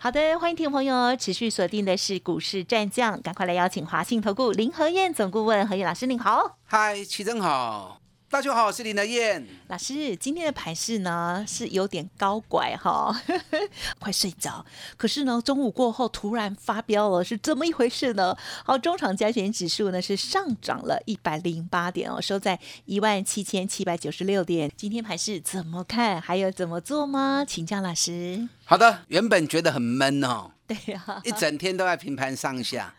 好的，欢迎听众朋友持续锁定的是股市战将，赶快来邀请华信投顾林和燕总顾问何燕老师，您好。嗨，齐真好。大家好，我是林德燕老师。今天的盘势呢是有点高拐哈，快睡着。可是呢，中午过后突然发飙了，是怎么一回事呢？好，中场加权指数呢是上涨了一百零八点哦，收在一万七千七百九十六点。今天盘势怎么看？还有怎么做吗？请教老师。好的，原本觉得很闷哦，对呀，一整天都在平盘上下。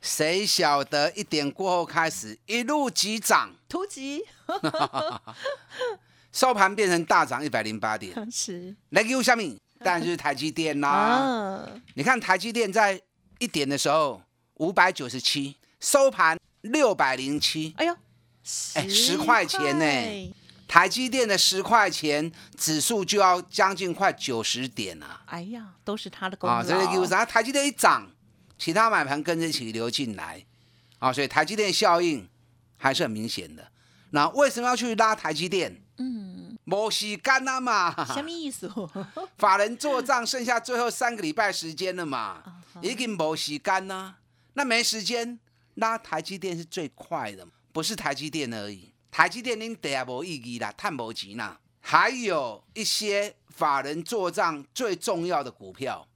谁晓得一点过后开始一路急涨，突击，收盘变成大涨一百零八点。是，来给我下面，当然就是台积电啦。你看台积电在一点的时候五百九十七，收盘六百零七。哎呦，哎，十块钱呢？台积电的十块钱指数就要将近快九十点了。哎呀，都是他的功劳。啊，这个给我啥？台积电一涨。其他买盘跟着一起流进来，啊，所以台积电效应还是很明显的。那为什么要去拉台积电？嗯，没时间了嘛。什么意思？法人做账剩下最后三个礼拜时间了嘛，已经没时间呢。那没时间拉台积电是最快的，不是台积电而已。台积电您得下无意义啦，探无钱啦。还有一些法人做账最重要的股票。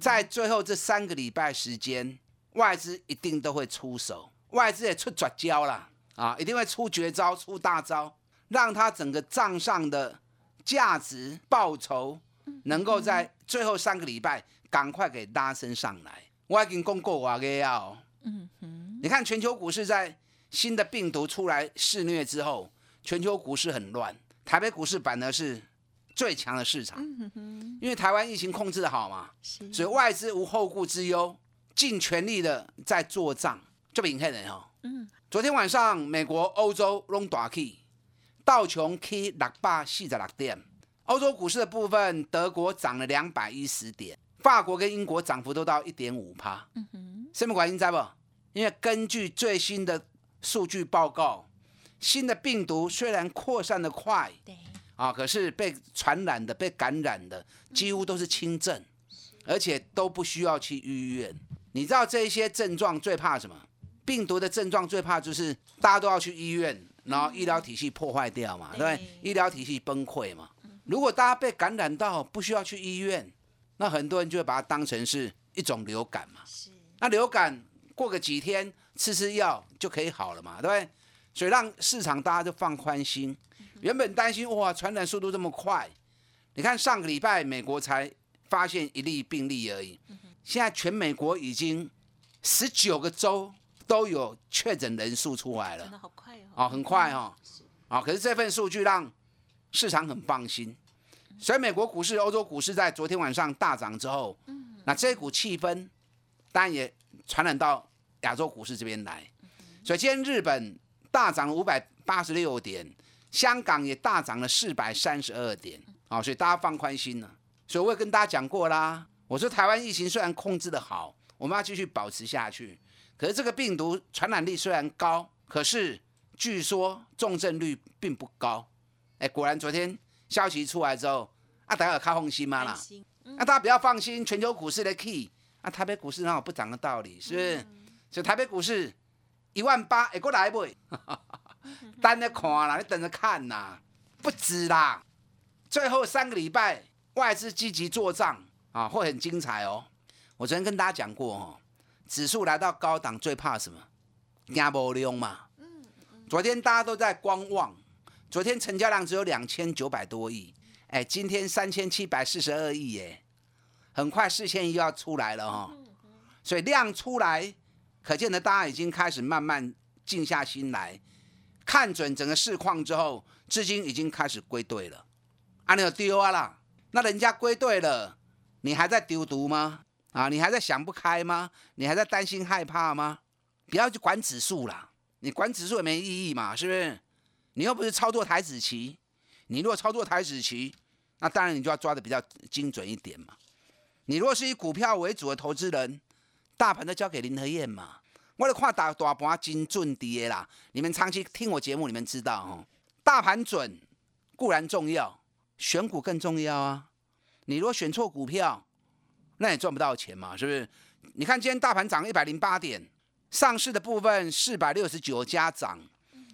在最后这三个礼拜时间，外资一定都会出手，外资也出绝招了啊，一定会出绝招、出大招，让他整个账上的价值报酬能够在最后三个礼拜赶快给拉升上来。我已经讲过我个要，嗯哼，你看全球股市在新的病毒出来肆虐之后，全球股市很乱，台北股市反而是。最强的市场，因为台湾疫情控制的好嘛，所以外资无后顾之忧，尽全力的在做账，就明黑人哦。嗯，昨天晚上美国、欧洲拢大起，道琼 K 六百四十六点，欧洲股市的部分，德国涨了两百一十点，法国跟英国涨幅都到一点五趴。嗯哼，什么原因在不？因为根据最新的数据报告，新的病毒虽然扩散的快，对。啊！可是被传染的、被感染的几乎都是轻症，而且都不需要去医院。你知道这些症状最怕什么？病毒的症状最怕就是大家都要去医院，然后医疗体系破坏掉嘛，对不对？医疗体系崩溃嘛。如果大家被感染到不需要去医院，那很多人就会把它当成是一种流感嘛。是。那流感过个几天吃吃药就可以好了嘛，对不对？所以让市场大家就放宽心。原本担心哇，传染速度这么快，你看上个礼拜美国才发现一例病例而已，现在全美国已经十九个州都有确诊人数出来了，真的好快哦！哦，很快哦，啊，可是这份数据让市场很放心，所以美国股市、欧洲股市在昨天晚上大涨之后，那这股气氛当然也传染到亚洲股市这边来，所以今天日本大涨五百八十六点。香港也大涨了四百三十二点啊，所以大家放宽心了。所以我也跟大家讲过啦，我说台湾疫情虽然控制的好，我们要继续保持下去。可是这个病毒传染力虽然高，可是据说重症率并不高。哎，果然昨天消息出来之后，啊，大家有开放心吗啦？那大家不要放心，全球股市的 key，啊，台北股市哪有不涨的道理？是不是？所以台北股市一万八，会过来不？等着看啦，你等着看呐，不止啦。最后三个礼拜外资积极做账啊，会很精彩哦。我昨天跟大家讲过哦，指数来到高档最怕什么？压波量嘛。昨天大家都在观望，昨天成交量只有两千九百多亿，哎，今天三千七百四十二亿耶，很快四千亿要出来了哈。所以量出来，可见呢大家已经开始慢慢静下心来。看准整个市况之后，资金已经开始归队了。啊，你有丢啊啦？那人家归队了，你还在丢毒吗？啊，你还在想不开吗？你还在担心害怕吗？不要去管指数啦，你管指数也没意义嘛，是不是？你又不是操作台子棋，你如果操作台子棋，那当然你就要抓的比较精准一点嘛。你如果是以股票为主的投资人，大盘都交给林和燕嘛。我的看大大盘精准跌啦，你们长期听我节目，你们知道哦。大盘准固然重要，选股更重要啊。你如果选错股票，那也赚不到钱嘛，是不是？你看今天大盘涨一百零八点，上市的部分四百六十九家涨，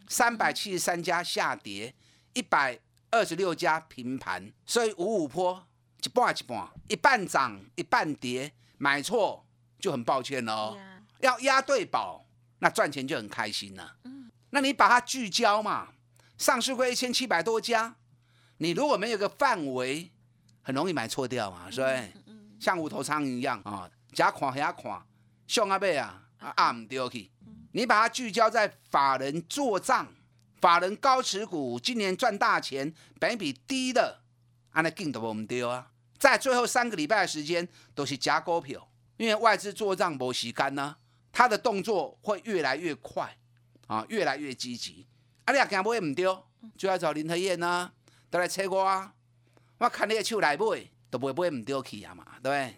三百七十三家下跌，一百二十六家平盘，所以五五坡一半一半，一半涨一半跌，买错就很抱歉喽。要押对宝，那赚钱就很开心了。嗯，那你把它聚焦嘛，上市会一千七百多家，你如果没有个范围，很容易买错掉嘛，是不是？像无头苍蝇一样啊，假看瞎看，上阿贝啊，啊唔丢去。你把它聚焦在法人做账，法人高持股，今年赚大钱，本比低的，安尼劲都无唔丢啊。在最后三个礼拜的时间，都是假股票，因为外资做账无时间呐。他的动作会越来越快，啊，越来越积极。啊，你也惊买唔丢，就要找林和燕呐，都来催我啊。我看你的手来买，都不会买唔丢去啊嘛，对不对？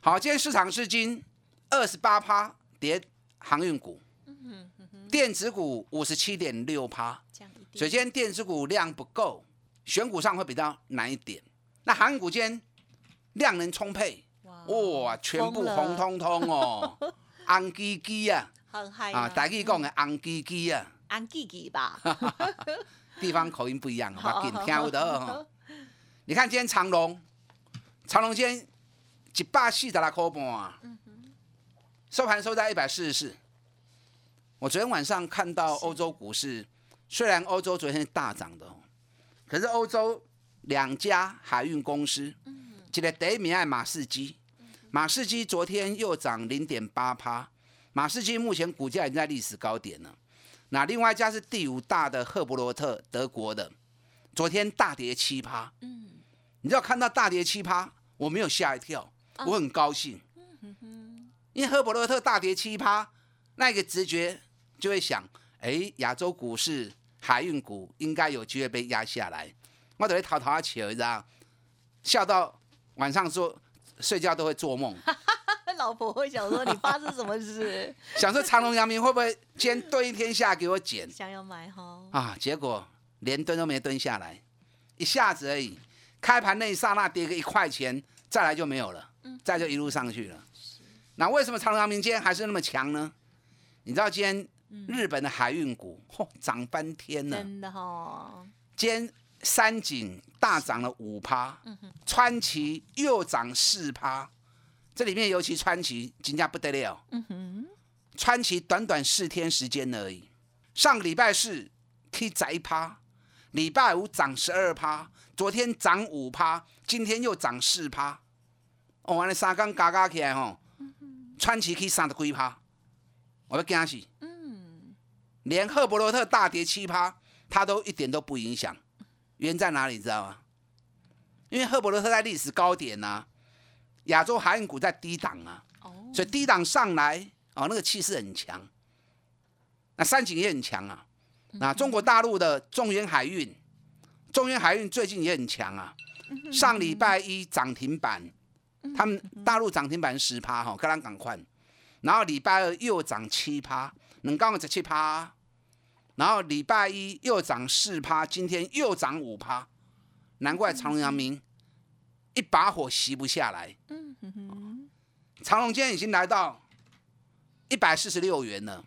好，今天市场资金二十八趴跌航运股，电子股五十七点六趴。首先电子股量不够，选股上会比较难一点。那航运股今天量能充沛，哇，全部红彤彤哦。红基基啊，啊，大家讲的红基基啊，红基基吧，地方口音不一样，我紧听不到。你看今天长隆，长隆今天一百四十六块半，收盘收在一百四十四。我昨天晚上看到欧洲股市，虽然欧洲昨天是大涨的，可是欧洲两家海运公司，一个第一名爱马士基。马士基昨天又涨零点八趴，马士基目前股价已经在历史高点了。那另外一家是第五大的赫伯罗特，德国的，昨天大跌七趴。嗯，你知道看到大跌七趴，我没有吓一跳，我很高兴。因为赫伯罗特大跌七趴，那个直觉就会想，哎，亚洲股市海运股应该有机会被压下来。我等于淘淘起，你知道，笑到晚上说。睡觉都会做梦，老婆会想说你发生什么事？想说长隆、阳明会不会今天蹲一天下给我捡？想要买哈啊！结果连蹲都没蹲下来，一下子而已。开盘那一刹那跌个一块钱，再来就没有了，再就一路上去了。那为什么长隆、阳明今天还是那么强呢？你知道今天日本的海运股嚯涨翻天了，真的哈！今天。三井大涨了五趴，川崎又涨四趴，这里面尤其川崎金价不得了。川崎短短四天时间而已，上个礼拜四可以涨一趴，礼拜五涨十二趴，昨天涨五趴，今天又涨四趴。哦，完了三缸嘎嘎起来吼，川崎可以三十几趴，我要惊死。嗯，连赫伯罗特大跌七趴，它都一点都不影响。原在哪里？知道吗？因为赫伯罗特在历史高点呐，亚洲海运股在低档啊，所以低档上来哦，那个气势很强。那三井也很强啊，那中国大陆的中原海运，中原海运最近也很强啊。上礼拜一涨停板，他们大陆涨停板十趴哈，刚刚赶快。然后礼拜二又涨七趴，能刚好十七趴。然后礼拜一又涨四趴，今天又涨五趴，难怪长隆、阳明一把火熄不下来。嗯哼哼，长隆今天已经来到一百四十六元了，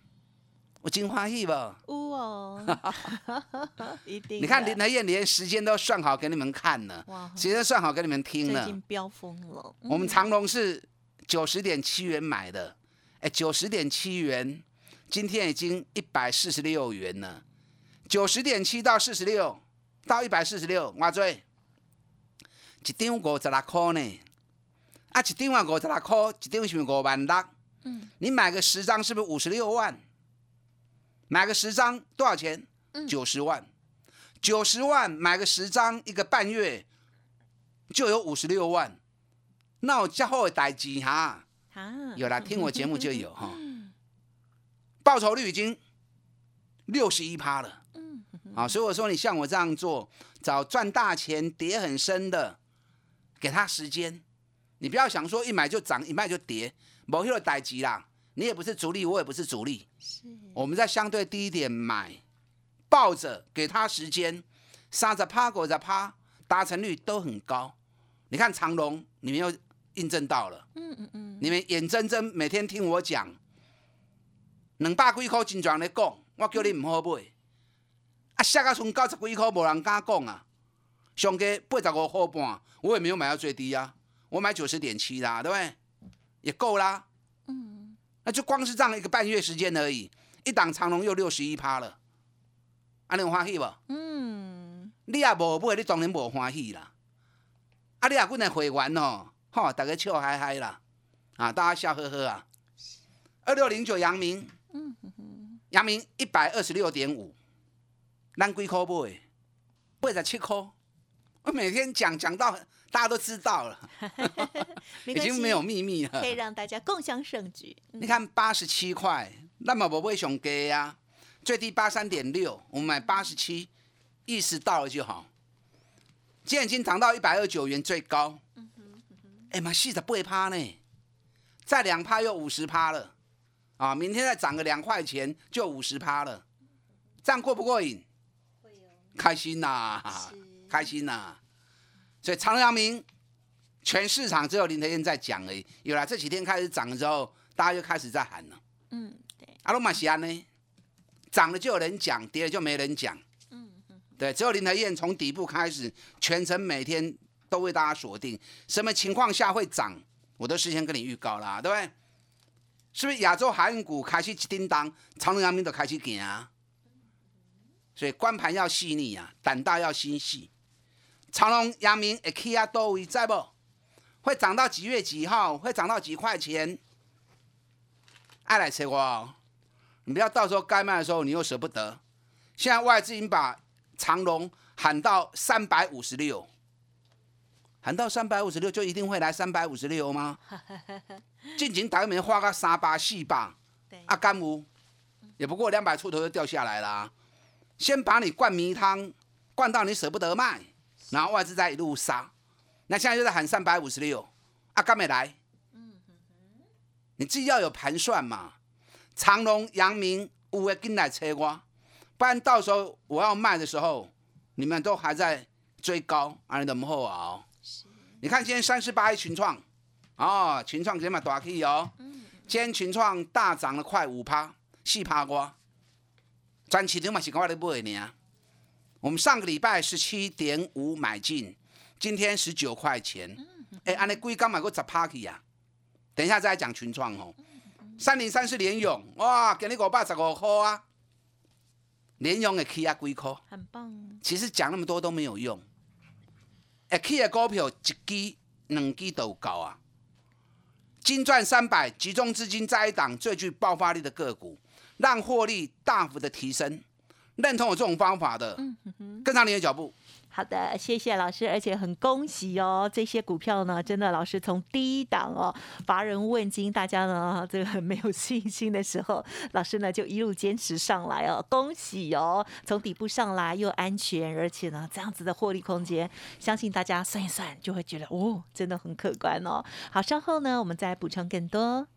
我金花喜吧？呜哦，一定。你看林德燕连时间都算好给你们看了，时间算好给你们听了。已经飙疯了。我们长隆是九十点七元买的，哎，九十点七元。今天已经一百四十六元了，九十点七到四十六，到一百四十六，我最一张五十六块呢，啊，一张啊五十六块，一张是五万六，嗯，你买个十张是不是五十六万？买个十张多少钱？九十万，九十万买个十张，一个半月就有五十六万，那我之后的代志哈，有啦，听我节目就有哈。报酬率已经六十一趴了。嗯，啊，所以我说你像我这样做，找赚大钱、跌很深的，给他时间。你不要想说一买就涨，一卖就跌，某一个代级啦。你也不是主力，我也不是主力，是我们在相对低点买，抱着给他时间，三十趴、五十趴，达成率都很高。你看长隆，你们又印证到了，嗯嗯嗯，你们眼睁睁每天听我讲，两百几块真赚咧讲，我叫你唔好买，啊，下个剩九十几块无人敢讲啊，上加八十五块半，我也没有买到最低啊，我买九十点七啦，对不对？也够啦。嗯那就光是这样一个半月时间而已，一档长龙又六十一趴了，啊，你有欢喜不？嗯，你也无买，你当然无欢喜啦。啊，你也阮的会员哦，吼，大家笑嗨嗨啦，啊，大家笑呵呵啊。二六零九阳明，嗯哼，阳明一百二十六点五，咱几块买？八十七块。我每天讲讲到。大家都知道了，已经没有秘密了，可以让大家共享盛举。你看八十七块，那么我为熊给呀，最低八三点六，我们买八十七，意识到了就好。今天已经涨到一百二九元最高，哎妈，细的不会趴呢，再两趴又五十趴了，啊，明天再涨个两块钱就五十趴了，这样过不过瘾？开心呐，开心呐。所以长阳明，全市场只有林德燕在讲而已。有了这几天开始涨之后，大家就开始在喊了。嗯，对。阿罗马西安呢，涨了就有人讲，跌了就没人讲。嗯嗯。对，只有林德燕从底部开始，全程每天都为大家锁定，什么情况下会涨，我都事先跟你预告啦，对不对？是不是亚洲海运股开始叮当，长隆阳明都开始行啊？所以光盘要细腻啊，胆大要心细。长隆、阳明、A K 啊，都会在不？会涨到几月几号？会涨到几块钱？爱来吃我，你不要到时候该卖的时候你又舍不得。现在外资已经把长隆喊到三百五十六，喊到三百五十六就一定会来三百五十六吗？近前大概没花个三八四八，啊干无，也不过两百出头就掉下来了。先把你灌迷汤，灌到你舍不得卖。然后外资再一路杀，那现在就在喊三百五十六，啊，刚没来，你自己要有盘算嘛。长隆、阳明、五位跟来车我，不然到时候我要卖的时候，你们都还在追高，啊，你怎么好啊？你看今天三十八一群创，哦，群创今天嘛大 K 哦，今天群创大涨了快五趴，四趴瓜，赚钱你嘛是我咧买呢。我们上个礼拜十七点五买进，今天十九块钱。哎，安尼贵刚买过十 party 呀？等一下再讲群创哦。三零三是联勇，哇，给你五百十五块啊！联勇的 K 啊几块？很棒。其实讲那么多都没有用。哎，K 的股票一支、两支都高啊。金赚三百，集中资金在一档最具爆发力的个股，让获利大幅的提升。认同我这种方法的，跟上你的脚步。好的，谢谢老师，而且很恭喜哦，这些股票呢，真的老师从第一档哦，乏人问津，大家呢这个很没有信心的时候，老师呢就一路坚持上来哦，恭喜哦，从底部上来又安全，而且呢这样子的获利空间，相信大家算一算就会觉得哦，真的很可观哦。好，稍后呢我们再补充更多。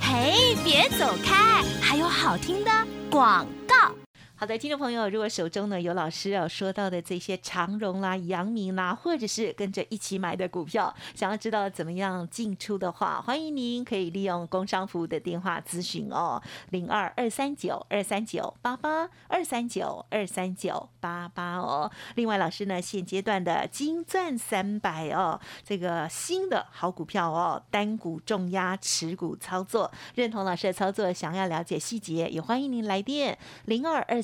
嘿，别走开，还有好听的广告。好的，听众朋友，如果手中呢有老师要说到的这些长荣啦、阳明啦，或者是跟着一起买的股票，想要知道怎么样进出的话，欢迎您可以利用工商服务的电话咨询哦，零二二三九二三九八八二三九二三九八八哦。另外，老师呢现阶段的金钻三百哦，这个新的好股票哦，单股重压持股操作，认同老师的操作，想要了解细节，也欢迎您来电零二二。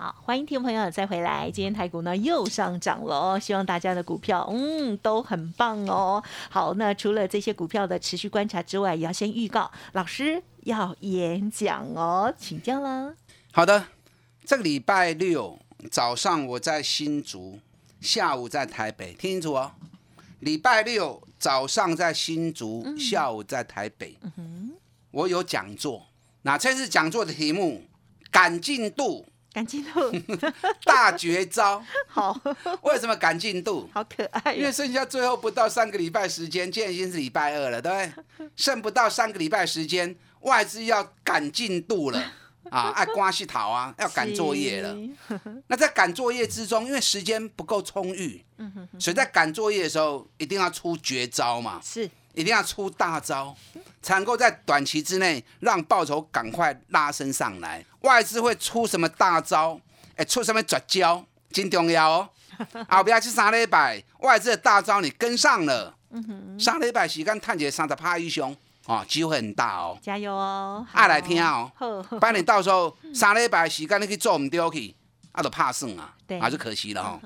好，欢迎听众朋友再回来。今天台股呢又上涨了哦，希望大家的股票嗯都很棒哦。好，那除了这些股票的持续观察之外，也要先预告老师要演讲哦，请教啦。好的，这个礼拜六早上我在新竹，下午在台北，听清楚哦。礼拜六早上在新竹，下午在台北。嗯我有讲座，那这次讲座的题目赶进度。赶进度，大绝招。好，为什么赶进度？好可爱。因为剩下最后不到三个礼拜时间，今天已经是礼拜二了，对不对？剩不到三个礼拜时间，外资要赶进度了啊！爱瓜系桃啊，要赶作业了。那在赶作业之中，因为时间不够充裕，所以在赶作业的时候，一定要出绝招嘛。是。一定要出大招，才能够在短期之内让报酬赶快拉升上来。外资会出什么大招？哎，出什么绝招？真重要哦！后边去三礼拜，外资的大招你跟上了，三礼拜时间探解三十趴以上，哦，机会很大哦。加油哦！爱来听哦。不然你到时候三礼拜时间你去做唔丢去，啊，都怕算啊，还是可惜了哈。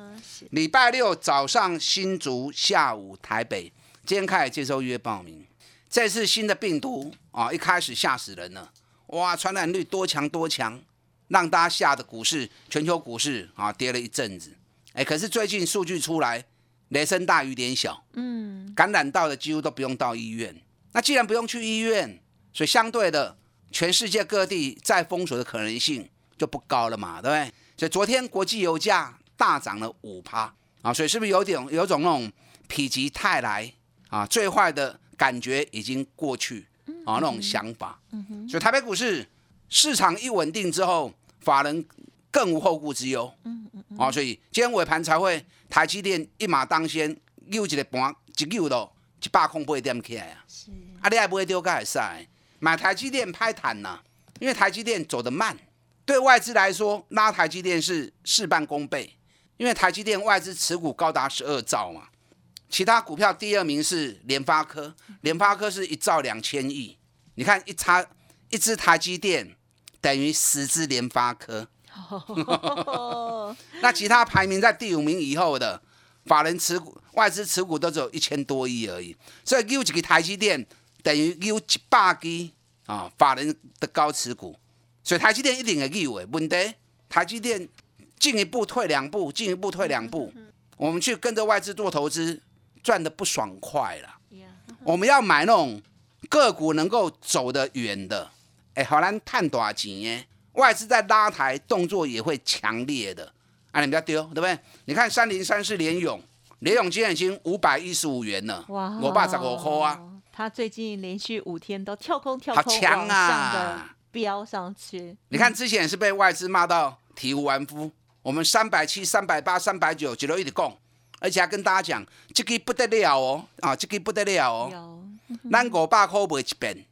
礼拜六早上新竹，下午台北。今天开始接受预约报名。这次新的病毒啊，一开始吓死人了，哇，传染率多强多强，让大家吓得股市、全球股市啊跌了一阵子。哎，可是最近数据出来，雷声大雨点小，嗯，感染到的几乎都不用到医院。那既然不用去医院，所以相对的，全世界各地再封锁的可能性就不高了嘛，对不对？所以昨天国际油价大涨了五趴啊，所以是不是有点有种那种否极泰来？啊，最坏的感觉已经过去啊，那种想法。所以台北股市市场一稳定之后，法人更无后顾之忧。啊，所以今天尾盘才会台积电一马当先，又一个盘一溜到一百空八点起来啊。是。啊，你还不会丢盖赛买台积电拍坦呐？因为台积电走得慢，对外资来说拉台积电是事半功倍，因为台积电外资持股高达十二兆嘛。其他股票第二名是联发科，联发科是一兆两千亿。你看一差一只台积电等于十只联发科。那其他排名在第五名以后的法人持股、外资持股都只有一千多亿而已。所以有几个台积电等于有一百亿啊，法人的高持股。所以台积电一定会有诶问题。台积电进一步退两步，进一步退两步，我们去跟着外资做投资。赚的不爽快了，我们要买那种个股能够走得远的，哎，好难探多少钱耶？外资在拉抬动作也会强烈的，啊，你不要丢，对不对？你看三零三是联勇，联勇今天已经五百一十五元了，哇，我爸十五块啊？他最近连续五天都跳空跳空往上的飙上去。你看之前是被外资骂到体无完肤，我们三百七、三百八、三百九，几多一直供。而且还跟大家讲，这个不得了哦，啊，这个不得了哦，咱五百块卖一遍，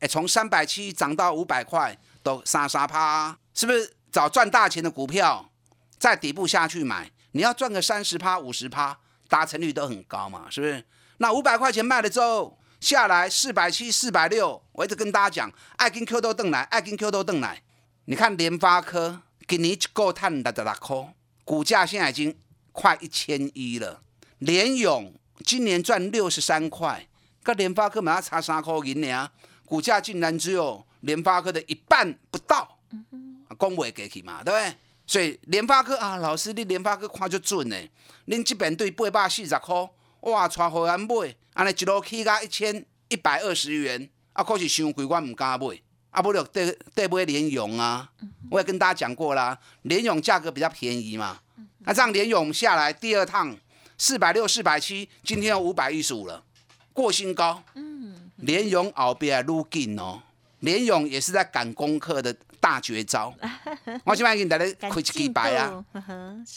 哎，从三百七涨到五百块，都三三趴，是不是找赚大钱的股票，在底部下去买，你要赚个三十趴、五十趴，达成率都很高嘛，是不是？那五百块钱卖了之后，下来四百七、四百六，我一直跟大家讲，爱跟 Q 都邓来，爱跟 Q 都邓来。你看联发科给你一个探六十六块，股价现在已经。快一千一了，联勇今年赚六十三块，跟联发科马上差三块银呢，股价竟然只有联发科的一半不到，恭维给去嘛，对不对？所以联发科啊，老师你联发科看就准呢，恁这边对八百四十块，哇，带会员买，安尼一路起价一千一百二十元，啊，可是伤贵，我唔敢买，啊，不就对对不会联咏啊？我也跟大家讲过啦，联咏价格比较便宜嘛。那这样连勇下来，第二趟四百六、四百七，今天有五百一十五了，过新高。嗯，连勇后边撸劲哦，连勇也是在赶功课的大绝招。我今晚给你大家开一支白啊，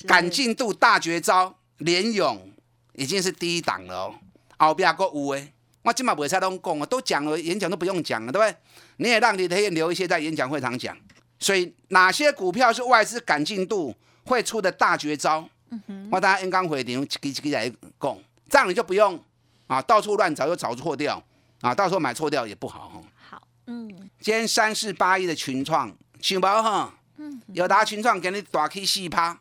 赶进度大绝招，连勇已经是第一档了哦，后边还有诶。我今晚不会再拢讲啊，都讲了，演讲都不用讲了，对不对？你也让你可以留一些在演讲会场讲。所以哪些股票是外资赶进度会出的大绝招？我大家应刚回场一支一支来讲，这样你就不用啊到处乱找又找错掉啊，到时候买错掉也不好。好，嗯，今天三四八一的群创，想不哈？嗯，有达群创给你大 K 四趴，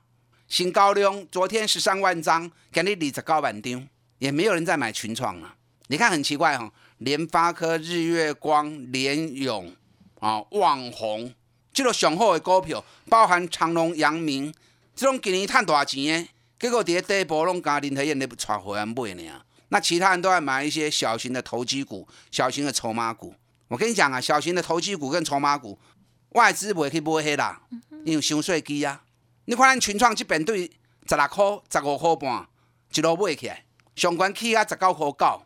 新高量，昨天十三万张，给你二十高万张，也没有人在买群创了。你看很奇怪哈，联发科、日月光、联咏啊、旺宏，这个上好的股票，包含长隆、阳明，即种今年赚大钱的，结果在第一波拢甲林台燕咧带回来买呢。那其他人都爱买一些小型的投机股、小型的筹码股。我跟你讲啊，小型的投机股跟筹码股，外资不会去买黑啦，因为伤税机啊。你看咱群创这边对十六块、十五块半一路买起来，上关起啊十九块九。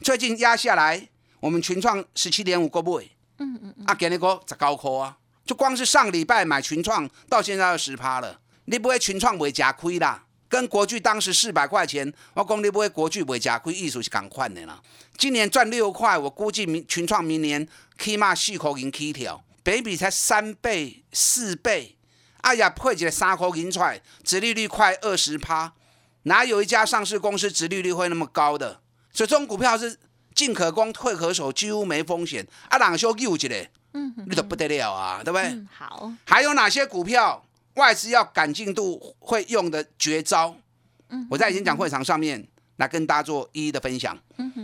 最近压下来，我们群创十七点五个买，嗯嗯嗯，啊，今日个十九箍啊，就光是上礼拜买群创，到现在要十趴了，你不会群创会加亏啦？跟国巨当时四百块钱，我讲你不会国巨会加亏，意思是赶快的啦。今年赚六块，我估计明群创明年起码四块银起跳，比比才三倍四倍，哎呀，配一个三块银出来，殖利率快二十趴，哪有一家上市公司殖利率会那么高的？所以这种股票是进可攻退可守，几乎没风险。啊，朗修又一个，嗯，那都不得了啊，对不对？好。还有哪些股票外资要赶进度会用的绝招？嗯，我在演讲会场上面。来跟大家做一一的分享。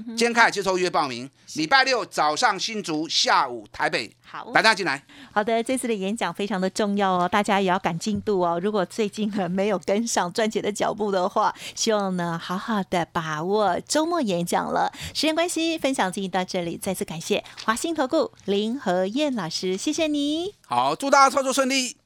今天开始接受预约报名，礼拜六早上新竹，下午台北。好，大家进来。好的，这次的演讲非常的重要哦，大家也要赶进度哦。如果最近呢没有跟上赚钱的脚步的话，希望呢好好的把握周末演讲了。时间关系，分享进行到这里，再次感谢华兴投顾林和燕老师，谢谢你。好，祝大家操作顺利。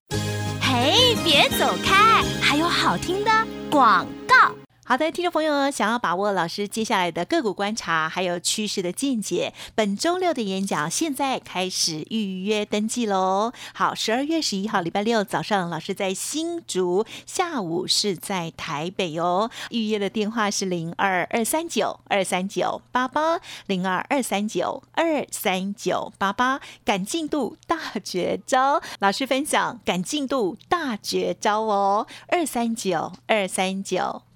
嘿，别走开，还有好听的广告。好的，听众朋友，想要把握老师接下来的个股观察，还有趋势的见解，本周六的演讲现在开始预约登记喽。好，十二月十一号礼拜六早上，老师在新竹，下午是在台北哦。预约的电话是零二二三九二三九八八零二二三九二三九八八，赶进度大绝招，老师分享赶进度大绝招哦，二三九二三九。